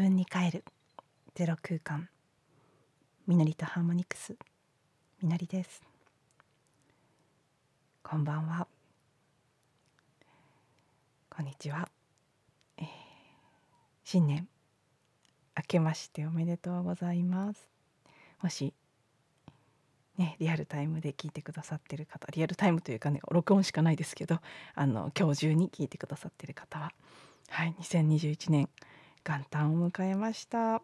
分に帰る。ゼロ空間。みのりとハーモニクス。みのりです。こんばんは。こんにちは、えー、新年。明けましておめでとうございます。もしね、リアルタイムで聞いてくださってる方リアルタイムというかね録音しかないですけどあの今日中に聞いてくださってる方は。はい2021年元旦を迎えました。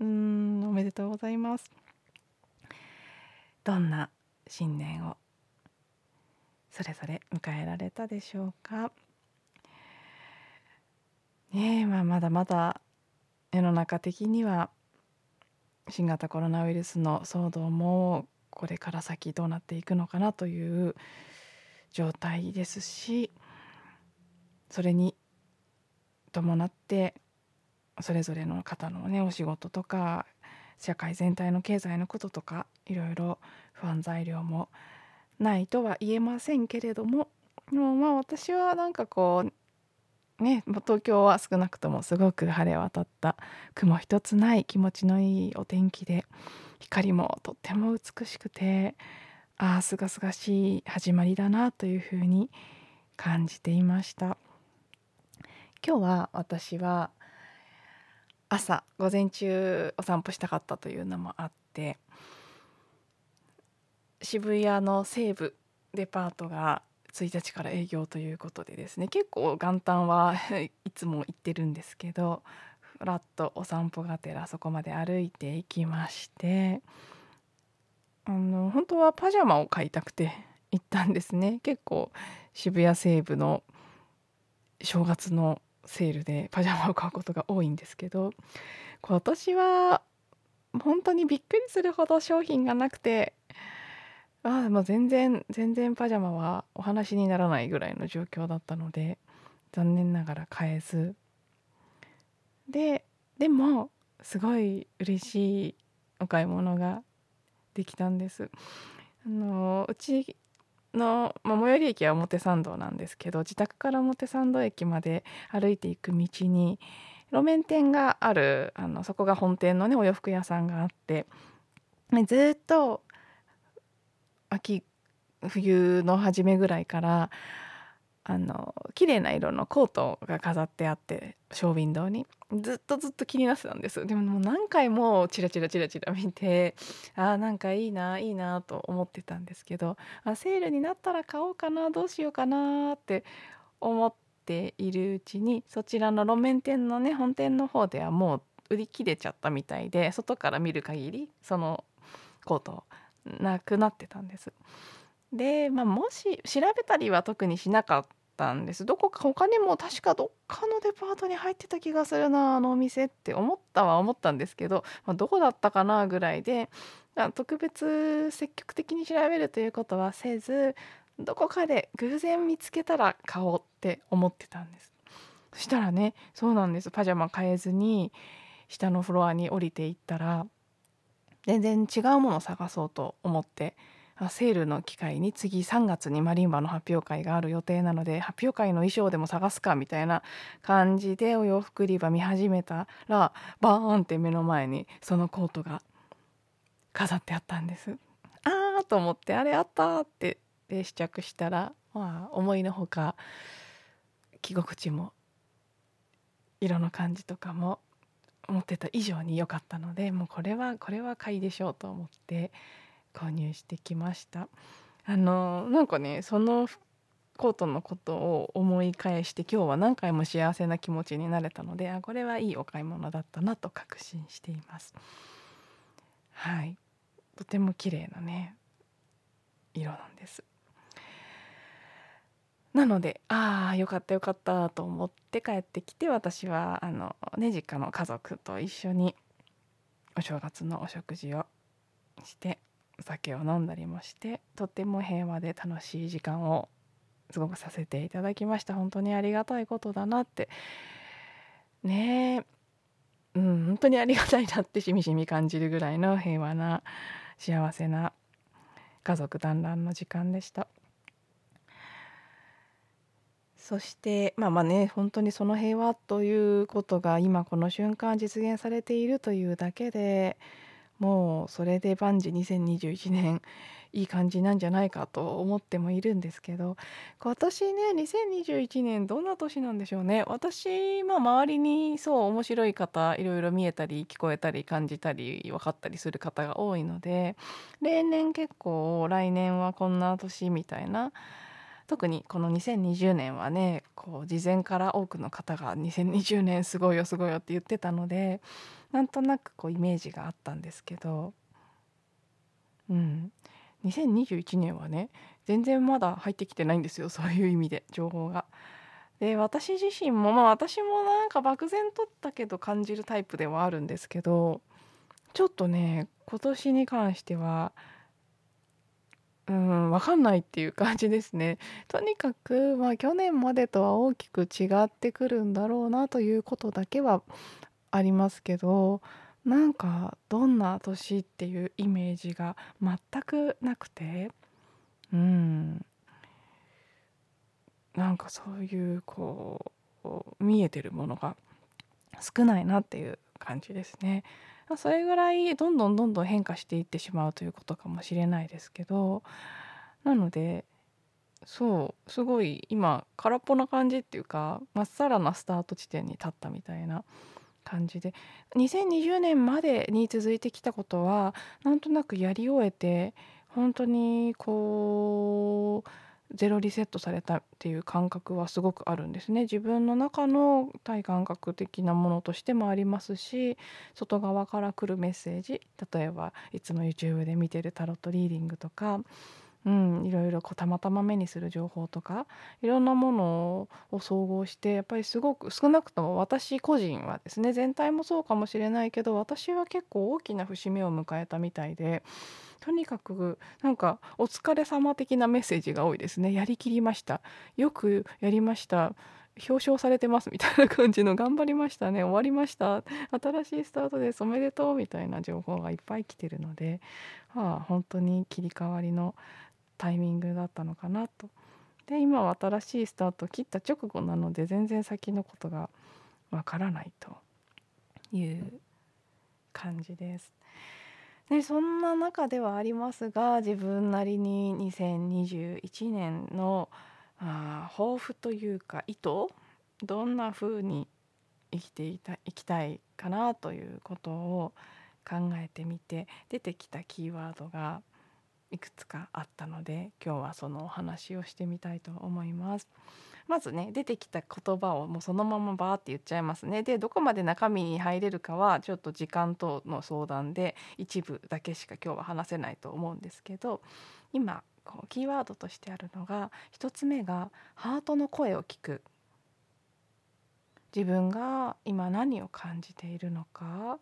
うんおめでとうございます。どんな新年をそれぞれ迎えられたでしょうか？ねえまあまだまだ世の中的には新型コロナウイルスの騒動もこれから先どうなっていくのかなという状態ですしそれに伴ってそれぞれの方のねお仕事とか社会全体の経済のこととかいろいろ不安材料もないとは言えませんけれどもでもまあ私はなんかこうね、東京は少なくともすごく晴れ渡った雲一つない気持ちのいいお天気で光もとっても美しくてああすがすがしい始まりだなというふうに感じていました。今日は私は朝午前中お散歩したかったというのもあって渋谷の西部デパートが1日から営業ということでですね結構元旦は いつも行ってるんですけどふらっとお散歩がてらそこまで歩いていきましてあの本当はパジャマを買いたくて行ったんですね。結構渋谷西部の正月のセールでパジャマを買うことが多いんですけど今年は本当にびっくりするほど商品がなくてあもう全然全然パジャマはお話にならないぐらいの状況だったので残念ながら買えず。ででもすごい嬉しいお買い物ができたんです。あのうちの、まあ、最寄り駅は表参道なんですけど自宅から表参道駅まで歩いていく道に路面店があるあのそこが本店のねお洋服屋さんがあってずっと秋冬の初めぐらいからあの綺麗な色のコートが飾ってあってショーウィンドウにずっとずっと気になってたんですでももう何回もチラチラチラチラ見てあなんかいいないいなと思ってたんですけどあセールになったら買おうかなどうしようかなって思っているうちにそちらの路面店のね本店の方ではもう売り切れちゃったみたいで外から見る限りそのコートなくなってたんです。で、まあ、もし調べたりは特にしなかったんです。どこか他にも確かどっかのデパートに入ってた気がするなあのお店って思ったは思ったんですけど、まあ、どこだったかなぐらいで特別積極的に調べるということはせずどこかで偶然見つけたら買おうって思ってたんです。そしたらねそうなんです。パジャマ買えずに下のフロアに降りていったら全然違うものを探そうと思ってセールの機会に次3月にマリンバの発表会がある予定なので発表会の衣装でも探すかみたいな感じでお洋服売り場見始めたらバーンって目の前にそのコートが飾ってあったんです。あーと思ってあれあったってで試着したら、まあ、思いのほか着心地も色の感じとかも思ってた以上に良かったのでもうこれはこれは買いでしょうと思って購入してきました。あのなんかねそのコートのことを思い返して今日は何回も幸せな気持ちになれたのであこれはいいお買い物だったなと確信しています。はい。とても綺麗なね色なんです。なのでああよかったよかったと思って帰ってきて私はあの、ね、実家の家族と一緒にお正月のお食事をしてお酒を飲んだりもしてとっても平和で楽しい時間をすごくさせていただきました。本当にありがたいことだなって。ねえ。うん本当にありがたいなってしみしみ感じるぐらいの平和な幸せな家族団らんの時間でした。そしてまあまあね本当にその平和ということが今この瞬間実現されているというだけでもうそれで万事2021年いい感じなんじゃないかと思ってもいるんですけど今年ね2021年どんな年なんでしょうね。私まあ周りにそう面白い方いろいろ見えたり聞こえたり感じたり分かったりする方が多いので例年結構来年はこんな年みたいな特にこの2020年はねこう事前から多くの方が2020年すごいよすごいよって言ってたのでなんとなくこうイメージがあったんですけどうん2021年はね全然まだ入ってきてないんですよそういう意味で情報が。で私自身もまあ私もなんか漠然とったけど感じるタイプではあるんですけどちょっとね今年に関してはうん分かんないっていう感じですね。とにかくまあ去年までとは大きく違ってくるんだろうなということだけはありますけどなんかどんな年っていうイメージが全くなくてうんなんかそういうこう見えてるものが少ないなっていう感じですね。それぐらいどんどんどんどん変化していってしまうということかもしれないですけどなのでそうすごい今空っぽな感じっていうかまっさらなスタート地点に立ったみたいな感じで。2020年までに続いてきたことはなんとなくやり終えて本当にこうゼロリセットされたっていう感覚はすごくあるんですね。自分の中の体感覚的なものとしてもありますし外側から来るメッセージ例えばいつも YouTube で見てるタロットリーディングとかうん、いろいろこうたまたま目にする情報とかいろんなものを総合してやっぱりすごく少なくとも私個人はですね全体もそうかもしれないけど私は結構大きな節目を迎えたみたいでとにかくなんか「お疲れ様的なメッセージが多いですね。やりきりました。よくやりました。表彰されてます。みたいな感じの。頑張りましたね。終わりました。新しいスタートです。おめでとう。みたいな情報がいっぱい来てるので、はあ、本当に切り替わりのタイミングだったのかなと。で今は新しいスタートを切った直後なので全然先のことがわからないという感じです。でそんな中ではありますが自分なりに2021年のあ抱負というか意図どんな風に生きていたいきたいかなということを考えてみて出てきたキーワードがいくつかあったので今日はそのお話をしてみたいと思います。まずね出てきた言葉をもうそのままバーって言っちゃいますね。でどこまで中身に入れるかはちょっと時間等の相談で一部だけしか今日は話せないと思うんですけど今こうキーワードとしてあるのが1つ目がハートの声を聞く。自分が今何を感じているのか。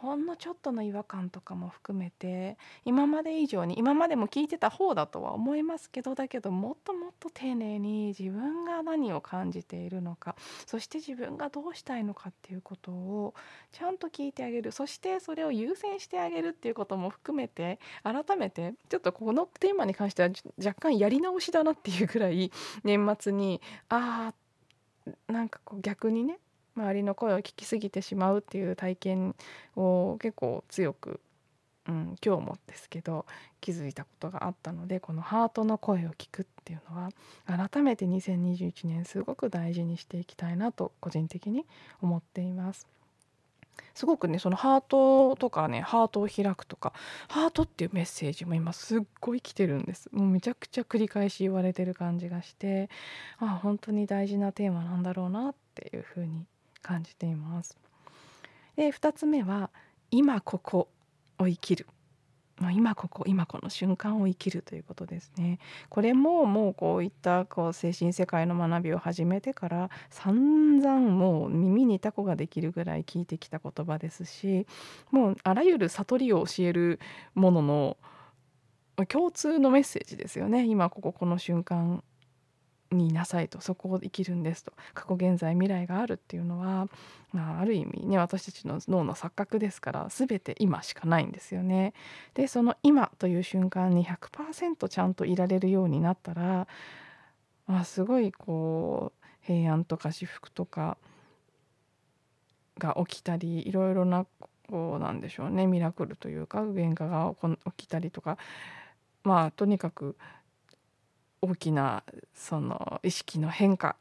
ほんのちょっとの違和感とかも含めて今まで以上に今までも聞いてた方だとは思いますけどだけどもっともっと丁寧に自分が何を感じているのかそして自分がどうしたいのかっていうことをちゃんと聞いてあげる。そしてそれを優先してあげるっていうことも含めて改めてちょっとこのテーマに関しては若干やり直しだなっていうぐらい年末にああなんかこう逆にね周りの声を聞きすぎてしまうっていう体験を結構強く、うん、今日もですけど気づいたことがあったのでこのハートの声を聞くっていうのは改めて2021年すごく大事にしていきたいなと個人的に思っています。すごくねそのハートとかねハートを開くとかハートっていうメッセージも今すっごい来てるんですもうめちゃくちゃ繰り返し言われてる感じがしてあ本当に大事なテーマなんだろうなっていうふうに感じています。で2つ目は今ここを生きるま今ここ今この瞬間を生きるということですね。これももうこういったこう精神世界の学びを始めてから散々もう耳にタコができるぐらい聞いてきた言葉ですしもうあらゆる悟りを教えるものの共通のメッセージですよね今こここの瞬間にいなさいとそこを生きるんですと過去現在未来があるっていうのは、まあ、ある意味ね私たちの脳の錯覚ですから全て今しかないんですよね。でその今という瞬間に100%ちゃんといられるようになったらまあ、すごいこう平安とか至福とかが起きたりいろいろなこうなんでしょうねミラクルというか変化が起きたりとかまあとにかく大きなその意識の変化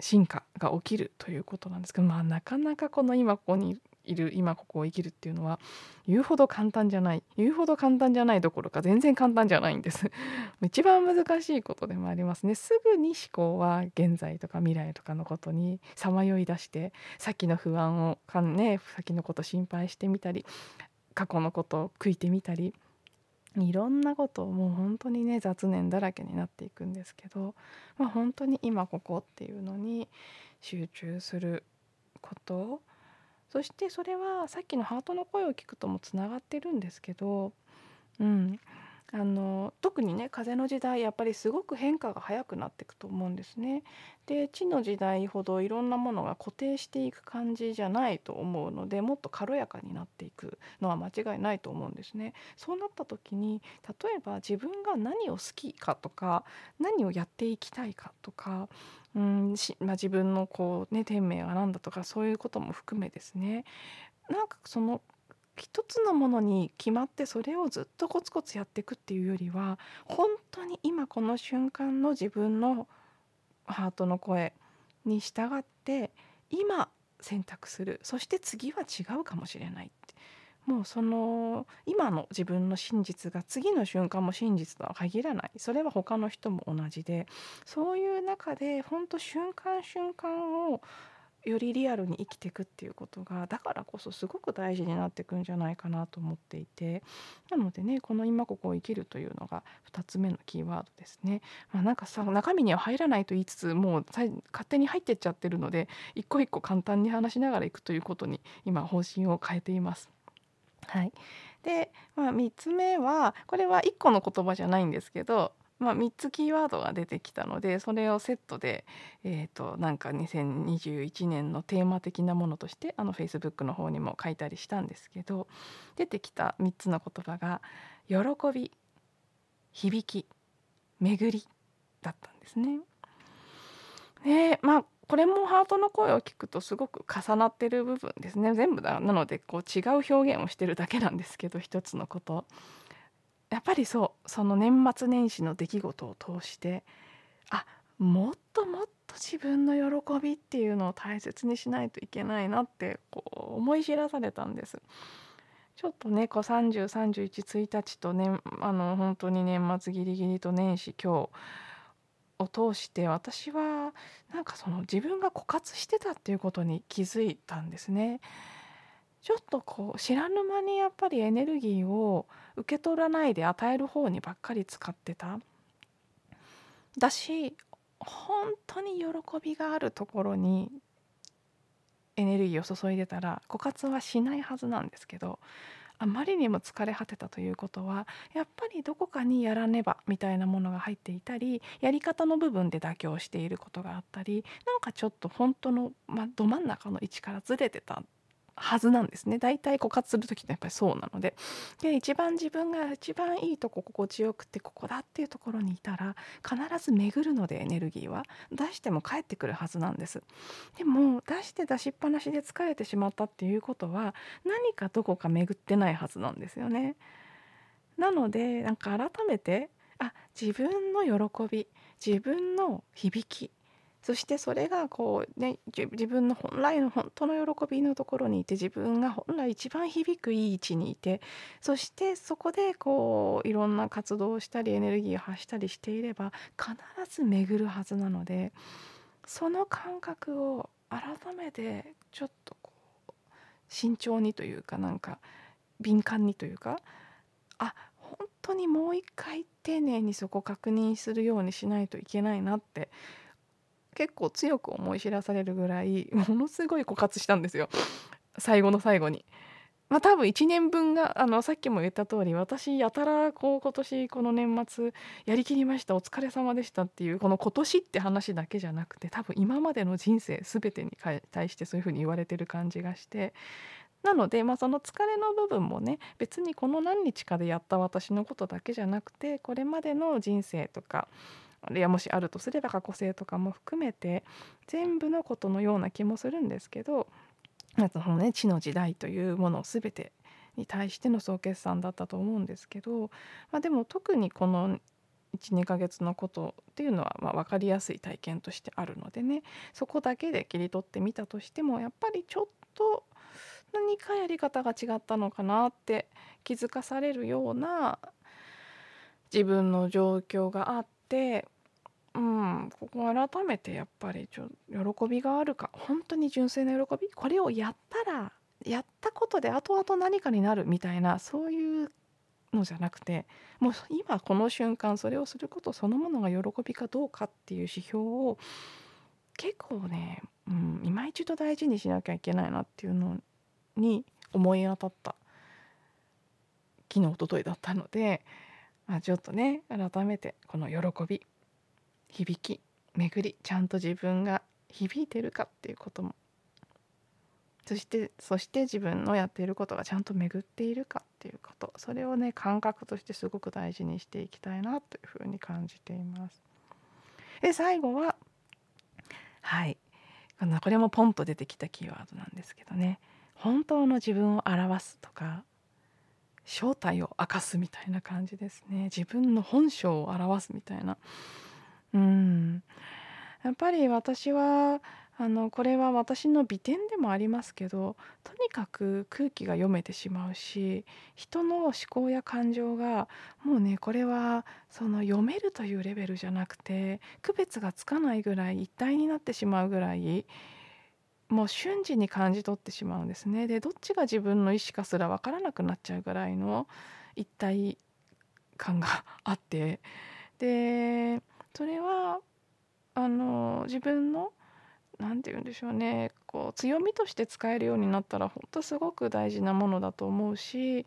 進化が起きるということなんですけどまあなかなかこの今ここにいる今ここを生きるっていうのは言うほど簡単じゃない言うほど簡単じゃないどころか全然簡単じゃないんです。一番難しいことでもありますね。すぐに思考は現在とか未来とかのことにさまよい出して先の不安をかんね先のこと心配してみたり過去のことを悔いてみたりいろんなことをもう本当にね雑念だらけになっていくんですけど、まあ、本当に今ここっていうのに集中することそしてそれはさっきのハートの声を聞くともつながってるんですけど、うん、あの特にね風の時代やっぱりすごく変化が早くなっていくと思うんですね。で地の時代ほどいろんなものが固定していく感じじゃないと思うのでもっと軽やかになっていくのは間違いないと思うんですね。そうなった時に例えば自分が何を好きかとか何をやっていきたいかとかうんし、まあ、自分のこう、ね、天命は何だとかそういうことも含めですねなんかその一つのものに決まってそれをずっとコツコツやっていくっていうよりは本当に今この瞬間の自分のハートの声に従って今選択する。そして次は違うかもしれないって。もうその今の自分の真実が次の瞬間も真実とは限らない。それは他の人も同じでそういう中で本当瞬間瞬間をよりリアルに生きていくっていうことがだからこそすごく大事になっていくんじゃないかなと思っていてなのでねこの今ここを生きるというのが2つ目のキーワードですね。まあ、なんかさ中身には入らないと言いつつもう勝手に入ってっちゃってるので一個一個簡単に話しながらいくということに今方針を変えています。はい、で、まあ、3つ目はこれは1個の言葉じゃないんですけどまあ、3つキーワードが出てきたのでそれをセットで、えーと、なんか2021年のテーマ的なものとしてあの Facebook の方にも書いたりしたんですけど出てきた3つの言葉が「喜び」「響き」「巡り」だったんですね。でまあこれもハートの声を聞くとすごく重なってる部分ですね全部だなのでこう違う表現をしてるだけなんですけど一つのこと。やっぱりそうその年末年始の出来事を通してあもっともっと自分の喜びっていうのを大切にしないといけないなってこう思い知らされたんです。ちょっとねこう30311日とねあの本当に年末ギリギリと年始今日を通して私はなんかその自分が枯渇してたっていうことに気づいたんですね。ちょっとこう知らぬ間にやっぱりエネルギーを受け取らないで与える方にばっかり使ってた。だし本当に喜びがあるところにエネルギーを注いでたら枯渇はしないはずなんですけどあまりにも疲れ果てたということはやっぱりどこかにやらねばみたいなものが入っていたりやり方の部分で妥協していることがあったりなんかちょっと本当の、まど真ん中の位置からずれてたはずなんですね。大体枯渇する時ってやっぱりそうなので。で一番自分が一番いいとこ心地よくてここだっていうところにいたら必ず巡るのでエネルギーは。出しても帰ってくるはずなんです。でも出して出しっぱなしで疲れてしまったっていうことは何かどこか巡ってないはずなんですよね。なのでなんか改めてあ自分の喜び自分の響きそしてそれがこうね自分の本来の本当の喜びのところにいて自分が本来一番響くいい位置にいてそしてそこでこういろんな活動をしたりエネルギーを発したりしていれば必ず巡るはずなのでその感覚を改めてちょっとこう慎重にというかなんか敏感にというかあ本当にもう一回丁寧にそこ確認するようにしないといけないなって結構強く思い知らされるぐらい ものすごい枯渇したんですよ最後の最後に。まあ多分1年分があのさっきも言った通り私やたらこう今年この年末やりきりましたお疲れ様でしたっていうこの今年って話だけじゃなくて多分今までの人生全てに対してそういうふうに言われてる感じがしてなので、まあ、その疲れの部分もね別にこの何日かでやった私のことだけじゃなくてこれまでの人生とかいやもしあるとすれば過去性とかも含めて全部のことのような気もするんですけどそのね地の時代というものを全てに対しての総決算だったと思うんですけど、まあ、でも特にこの12ヶ月のことっていうのはま分かりやすい体験としてあるのでねそこだけで切り取ってみたとしてもやっぱりちょっと何かやり方が違ったのかなって気づかされるような自分の状況があってうんここ改めてやっぱりちょ喜びがあるか。本当に純粋な喜び？これをやったらやったことで後々何かになるみたいなそういうのじゃなくてもう今この瞬間それをすることそのものが喜びかどうかっていう指標を結構ね、うん、今一度大事にしなきゃいけないなっていうのに思い当たった。昨日おとといだったので、まあ、ちょっとね改めてこの喜び響き巡りちゃんと自分が響いてるかっていうことも。そしてそして自分のやっていることがちゃんと巡っているかっていうこと。それをね感覚としてすごく大事にしていきたいなというふうに感じています。で最後ははい。これもポンと出てきたキーワードなんですけどね。本当の自分を表すとか正体を明かすみたいな感じですね。自分の本性を表すみたいな。うんやっぱり私はあのこれは私の美点でもありますけどとにかく空気が読めてしまうし人の思考や感情がもうねこれはその読めるというレベルじゃなくて区別がつかないぐらい一体になってしまうぐらいもう瞬時に感じ取ってしまうんですね。でどっちが自分の意思かすら分からなくなっちゃうぐらいの一体感があってでそれはあの自分の何て言うんでしょうねこう強みとして使えるようになったら本当すごく大事なものだと思うし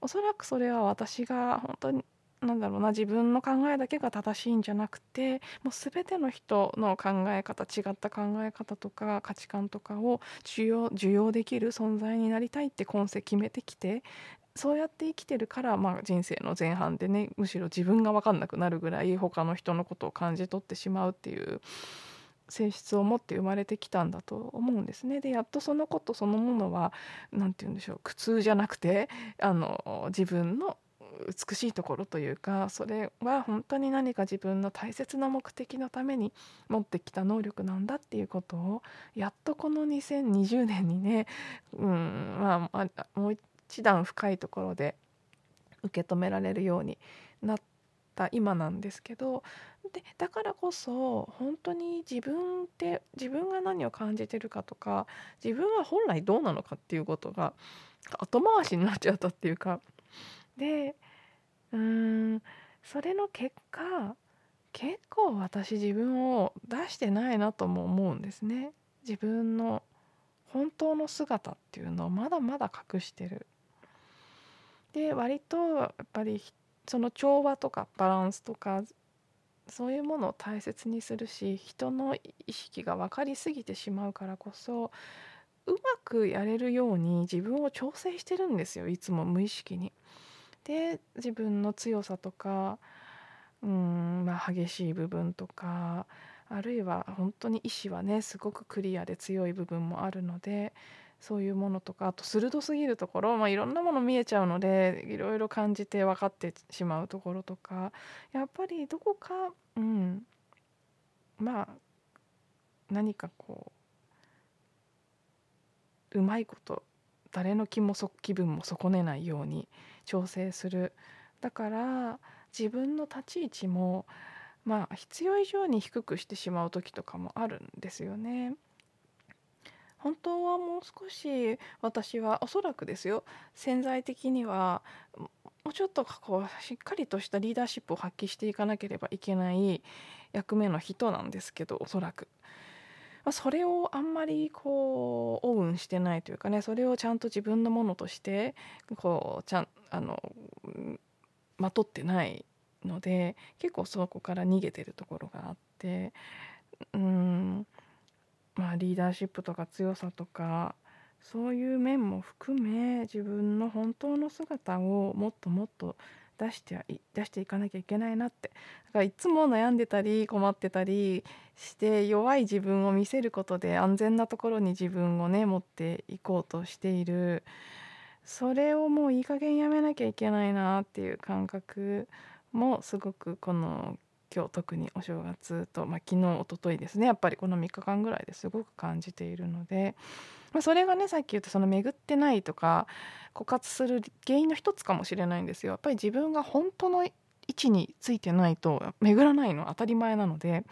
おそらくそれは私が本当になんだろうな自分の考えだけが正しいんじゃなくてもう全ての人の考え方違った考え方とか価値観とかを受容受容できる存在になりたいって今世決めてきてそうやって生きてるから、まあ、人生の前半でねむしろ自分が分かんなくなるぐらい他の人のことを感じ取ってしまうっていう性質を持って生まれてきたんだと思うんですね。でやっとそのことそのものは何て言うんでしょう苦痛じゃなくてあの自分の美しいところというかそれは本当に何か自分の大切な目的のために持ってきた能力なんだっていうことをやっとこの2020年にね、うんまあ、もう一段深いところで受け止められるようになった今なんですけどでだからこそ本当に自分って自分が何を感じてるかとか自分は本来どうなのかっていうことが後回しになっちゃったっていうか。でうーんそれの結果結構私自分を出してないなとも思うんですね。自分の本当の姿っていうのをまだまだ隠してる。で割とやっぱりその調和とかバランスとかそういうものを大切にするし人の意識が分かりすぎてしまうからこそうまくやれるように自分を調整してるんですよいつも無意識に。で自分の強さとかうん、まあ、激しい部分とかあるいは本当に意志はねすごくクリアで強い部分もあるのでそういうものとかあと鋭すぎるところ、まあ、いろんなもの見えちゃうのでいろいろ感じて分かってしまうところとかやっぱりどこかうんまあ何かこううまいこと誰の気も気分も損ねないように調整するだから自分の立ち位置もまあ必要以上に低くしてしまう時とかもあるんですよね。本当はもう少し私はおそらくですよ潜在的にはもうちょっとこうしっかりとしたリーダーシップを発揮していかなければいけない役目の人なんですけどおそらく。それをあんまりこうオウンしてないというかねそれをちゃんと自分のものとしてこうちゃんあのまとってないので結構そこから逃げてるところがあってうんまあ、リーダーシップとか強さとかそういう面も含め自分の本当の姿をもっともっと出して出していかなきゃいけないなって。だからいつも悩んでたり困ってたりして弱い自分を見せることで安全なところに自分をね持っていこうとしている。それをもういい加減やめなきゃいけないなっていう感覚もすごくこの今日特にお正月と、まあ、昨日おとといですね。やっぱりこの3日間ぐらいですごく感じているので、まあ、それがねさっき言ったその巡ってないとか枯渇する原因の一つかもしれないんですよ。やっぱり自分が本当の位置についてないと巡らないの当たり前なので。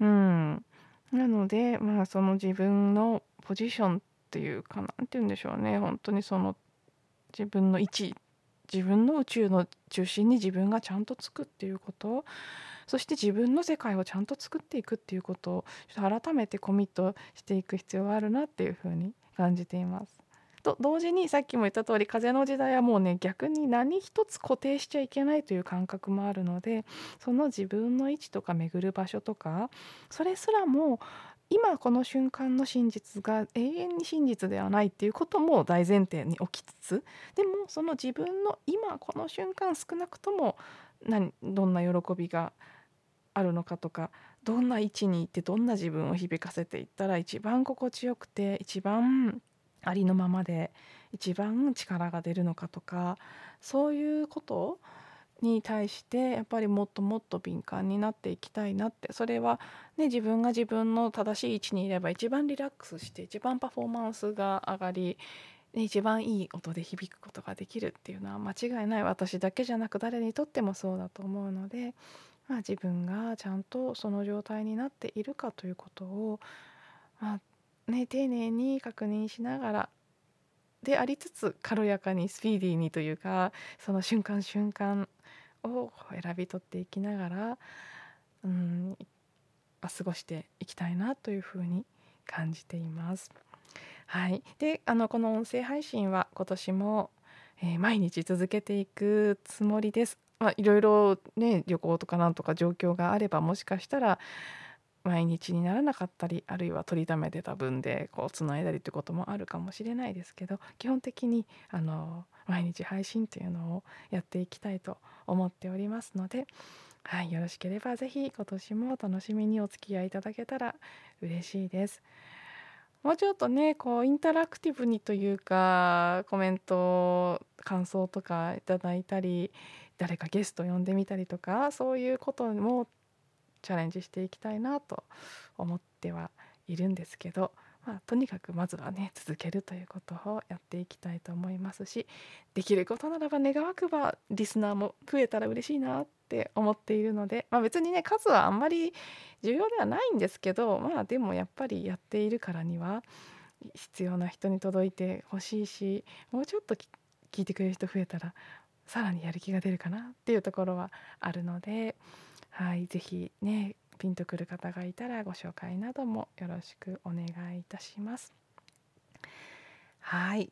うん。なのでまあその自分のポジションっていうかなんて言うんでしょうね。本当にその自分の位置自分の宇宙の中心に自分がちゃんとつくっていうこと。そして自分の世界をちゃんと作っていくっていうことをちょっと改めてコミットしていく必要があるなっていうふうに感じています。と同時にさっきも言った通り風の時代はもうね逆に何一つ固定しちゃいけないという感覚もあるのでその自分の位置とか巡る場所とかそれすらも今この瞬間の真実が永遠に真実ではないっていうことも大前提に置きつつでもその自分の今この瞬間少なくとも何どんな喜びがあるのかとかどんな位置にいてどんな自分を響かせていったら一番心地よくて一番ありのままで一番力が出るのかとかそういうことに対してやっぱりもっともっと敏感になっていきたいなってそれは、ね、自分が自分の正しい位置にいれば一番リラックスして一番パフォーマンスが上がり一番いい音で響くことができるっていうのは間違いない。私だけじゃなく誰にとってもそうだと思うのでまあ、自分がちゃんとその状態になっているかということを、まあね、丁寧に確認しながらでありつつ軽やかにスピーディーにというかその瞬間瞬間を選び取っていきながらうん過ごしていきたいなというふうに感じています。はい、であのこの音声配信は今年も、えー、毎日続けていくつもりです。まあ、いろいろね旅行とかなんとか状況があればもしかしたら毎日にならなかったりあるいは取りためてた分でこうつないだりってこともあるかもしれないですけど基本的にあの毎日配信というのをやっていきたいと思っておりますので、はい、よろしければ是非今年も楽しみにお付き合いいただけたら嬉しいです。もうちょっとねこうインタラクティブにというかコメント感想とかいただいたり誰かゲスト呼んでみたりとかそういうこともチャレンジしていきたいなと思ってはいるんですけど、まあ、とにかくまずはね続けるということをやっていきたいと思いますしできることならば願わくばリスナーも増えたら嬉しいなって思っているので、まあ、別にね数はあんまり重要ではないんですけどまあでもやっぱりやっているからには必要な人に届いてほしいしもうちょっと聞いてくれる人増えたらさらにやる気が出るかなっていうところはあるので、はい、ぜひねピンとくる方がいたらご紹介などもよろしくお願いいたします。はい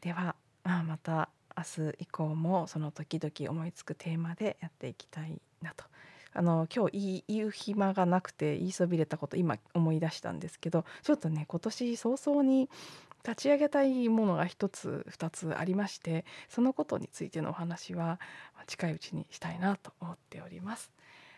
では、まあ、また明日以降もその時々思いつくテーマでやっていきたいなと。あの今日言う暇がなくて言いそびれたこと今思い出したんですけどちょっとね今年早々に立ち上げたいものが一つ二つありましてそのことについてのお話は近いうちにしたいなと思っております。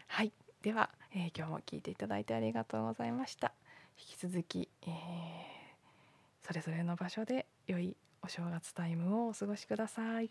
はいでは、えー、今日も聞いていただいてありがとうございました。引き続き、えー、それぞれの場所で良いお正月タイムをお過ごしください。